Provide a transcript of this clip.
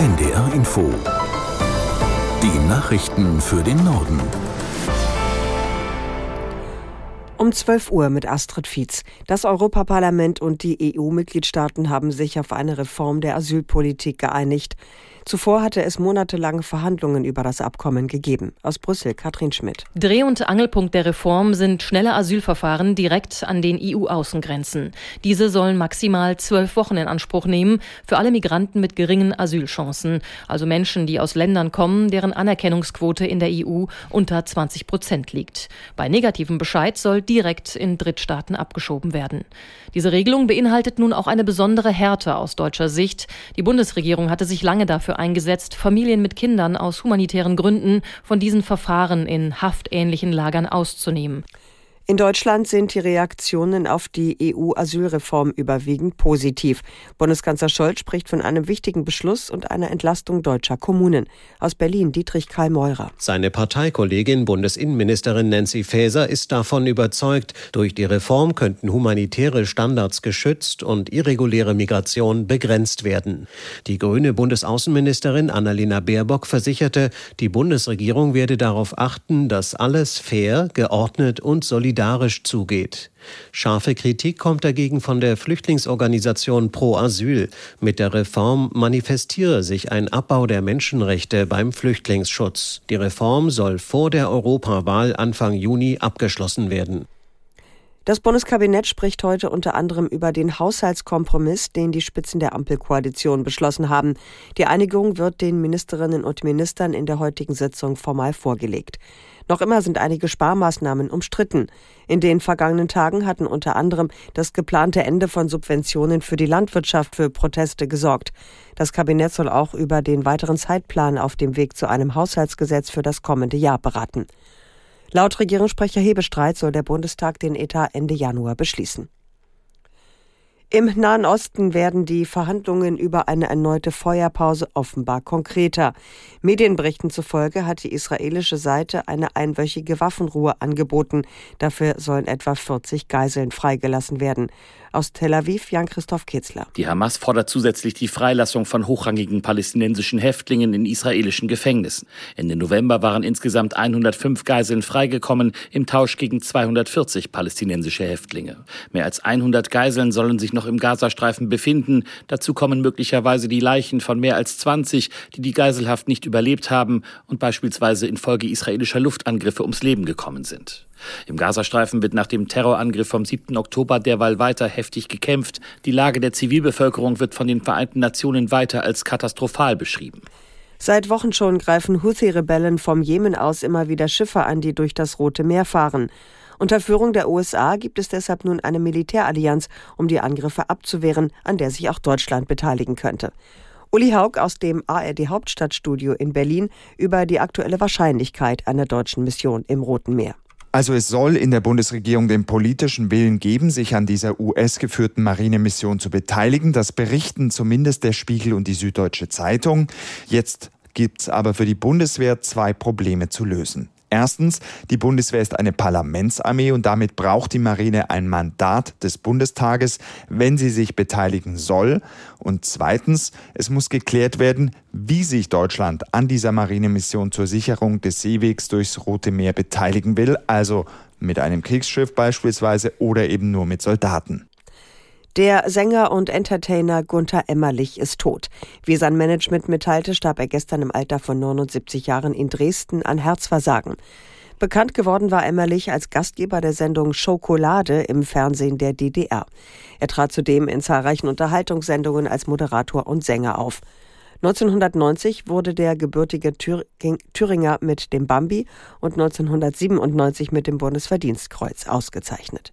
NDR Info. Die Nachrichten für den Norden. Um 12 Uhr mit Astrid Fietz. Das Europaparlament und die EU-Mitgliedstaaten haben sich auf eine Reform der Asylpolitik geeinigt. Zuvor hatte es monatelange Verhandlungen über das Abkommen gegeben. Aus Brüssel, Katrin Schmidt. Dreh- und Angelpunkt der Reform sind schnelle Asylverfahren direkt an den EU-Außengrenzen. Diese sollen maximal zwölf Wochen in Anspruch nehmen für alle Migranten mit geringen Asylchancen, also Menschen, die aus Ländern kommen, deren Anerkennungsquote in der EU unter 20 Prozent liegt. Bei negativem Bescheid soll direkt in Drittstaaten abgeschoben werden. Diese Regelung beinhaltet nun auch eine besondere Härte aus deutscher Sicht. Die Bundesregierung hatte sich lange dafür eingesetzt, Familien mit Kindern aus humanitären Gründen von diesen Verfahren in haftähnlichen Lagern auszunehmen. In Deutschland sind die Reaktionen auf die EU-Asylreform überwiegend positiv. Bundeskanzler Scholz spricht von einem wichtigen Beschluss und einer Entlastung deutscher Kommunen. Aus Berlin Dietrich Karl Meurer. Seine Parteikollegin Bundesinnenministerin Nancy Faeser ist davon überzeugt, durch die Reform könnten humanitäre Standards geschützt und irreguläre Migration begrenzt werden. Die grüne Bundesaußenministerin Annalena Baerbock versicherte, die Bundesregierung werde darauf achten, dass alles fair, geordnet und solidarisch solidarisch zugeht. Scharfe Kritik kommt dagegen von der Flüchtlingsorganisation Pro Asyl. Mit der Reform manifestiere sich ein Abbau der Menschenrechte beim Flüchtlingsschutz. Die Reform soll vor der Europawahl Anfang Juni abgeschlossen werden. Das Bundeskabinett spricht heute unter anderem über den Haushaltskompromiss, den die Spitzen der Ampelkoalition beschlossen haben. Die Einigung wird den Ministerinnen und Ministern in der heutigen Sitzung formal vorgelegt. Noch immer sind einige Sparmaßnahmen umstritten. In den vergangenen Tagen hatten unter anderem das geplante Ende von Subventionen für die Landwirtschaft für Proteste gesorgt. Das Kabinett soll auch über den weiteren Zeitplan auf dem Weg zu einem Haushaltsgesetz für das kommende Jahr beraten. Laut Regierungssprecher Hebestreit soll der Bundestag den Etat Ende Januar beschließen. Im Nahen Osten werden die Verhandlungen über eine erneute Feuerpause offenbar konkreter. Medienberichten zufolge hat die israelische Seite eine einwöchige Waffenruhe angeboten. Dafür sollen etwa 40 Geiseln freigelassen werden. Aus Tel Aviv Jan-Christoph Kitzler. Die Hamas fordert zusätzlich die Freilassung von hochrangigen palästinensischen Häftlingen in israelischen Gefängnissen. Ende November waren insgesamt 105 Geiseln freigekommen im Tausch gegen 240 palästinensische Häftlinge. Mehr als 100 Geiseln sollen sich noch im Gazastreifen befinden. Dazu kommen möglicherweise die Leichen von mehr als 20, die die Geiselhaft nicht überlebt haben und beispielsweise infolge israelischer Luftangriffe ums Leben gekommen sind. Im Gazastreifen wird nach dem Terrorangriff vom 7. Oktober derweil weiter heftig gekämpft. Die Lage der Zivilbevölkerung wird von den Vereinten Nationen weiter als katastrophal beschrieben. Seit Wochen schon greifen Houthi-Rebellen vom Jemen aus immer wieder Schiffe an, die durch das Rote Meer fahren. Unter Führung der USA gibt es deshalb nun eine Militärallianz, um die Angriffe abzuwehren, an der sich auch Deutschland beteiligen könnte. Uli Haug aus dem ARD Hauptstadtstudio in Berlin über die aktuelle Wahrscheinlichkeit einer deutschen Mission im Roten Meer. Also es soll in der Bundesregierung den politischen Willen geben, sich an dieser US-geführten Marinemission zu beteiligen. Das berichten zumindest der Spiegel und die Süddeutsche Zeitung. Jetzt gibt's aber für die Bundeswehr zwei Probleme zu lösen. Erstens, die Bundeswehr ist eine Parlamentsarmee und damit braucht die Marine ein Mandat des Bundestages, wenn sie sich beteiligen soll. Und zweitens, es muss geklärt werden, wie sich Deutschland an dieser Marinemission zur Sicherung des Seewegs durchs Rote Meer beteiligen will, also mit einem Kriegsschiff beispielsweise oder eben nur mit Soldaten. Der Sänger und Entertainer Gunther Emmerlich ist tot. Wie sein Management mitteilte, starb er gestern im Alter von 79 Jahren in Dresden an Herzversagen. Bekannt geworden war Emmerlich als Gastgeber der Sendung Schokolade im Fernsehen der DDR. Er trat zudem in zahlreichen Unterhaltungssendungen als Moderator und Sänger auf. 1990 wurde der gebürtige Thüringer mit dem Bambi und 1997 mit dem Bundesverdienstkreuz ausgezeichnet.